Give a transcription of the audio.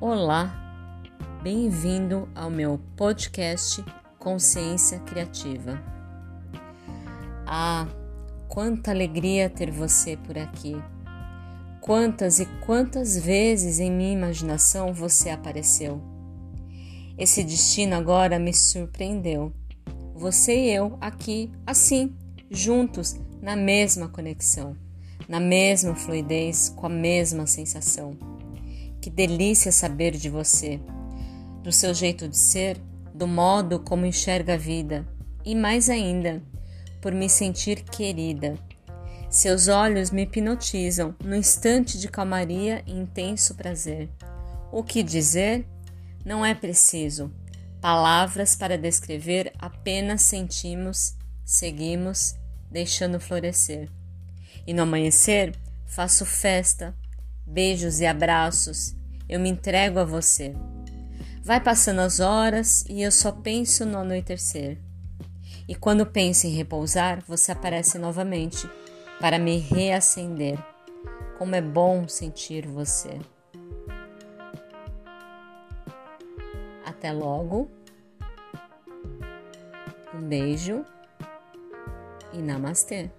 Olá, bem-vindo ao meu podcast Consciência Criativa. Ah, quanta alegria ter você por aqui! Quantas e quantas vezes em minha imaginação você apareceu. Esse destino agora me surpreendeu. Você e eu aqui, assim, juntos, na mesma conexão, na mesma fluidez, com a mesma sensação. Que delícia saber de você, do seu jeito de ser, do modo como enxerga a vida e mais ainda, por me sentir querida. Seus olhos me hipnotizam no instante de calmaria e intenso prazer. O que dizer? Não é preciso. Palavras para descrever apenas sentimos, seguimos, deixando florescer. E no amanhecer, faço festa, beijos e abraços, eu me entrego a você. Vai passando as horas e eu só penso no anoitecer. E quando penso em repousar, você aparece novamente para me reacender. Como é bom sentir você. Até logo. Um beijo e namastê.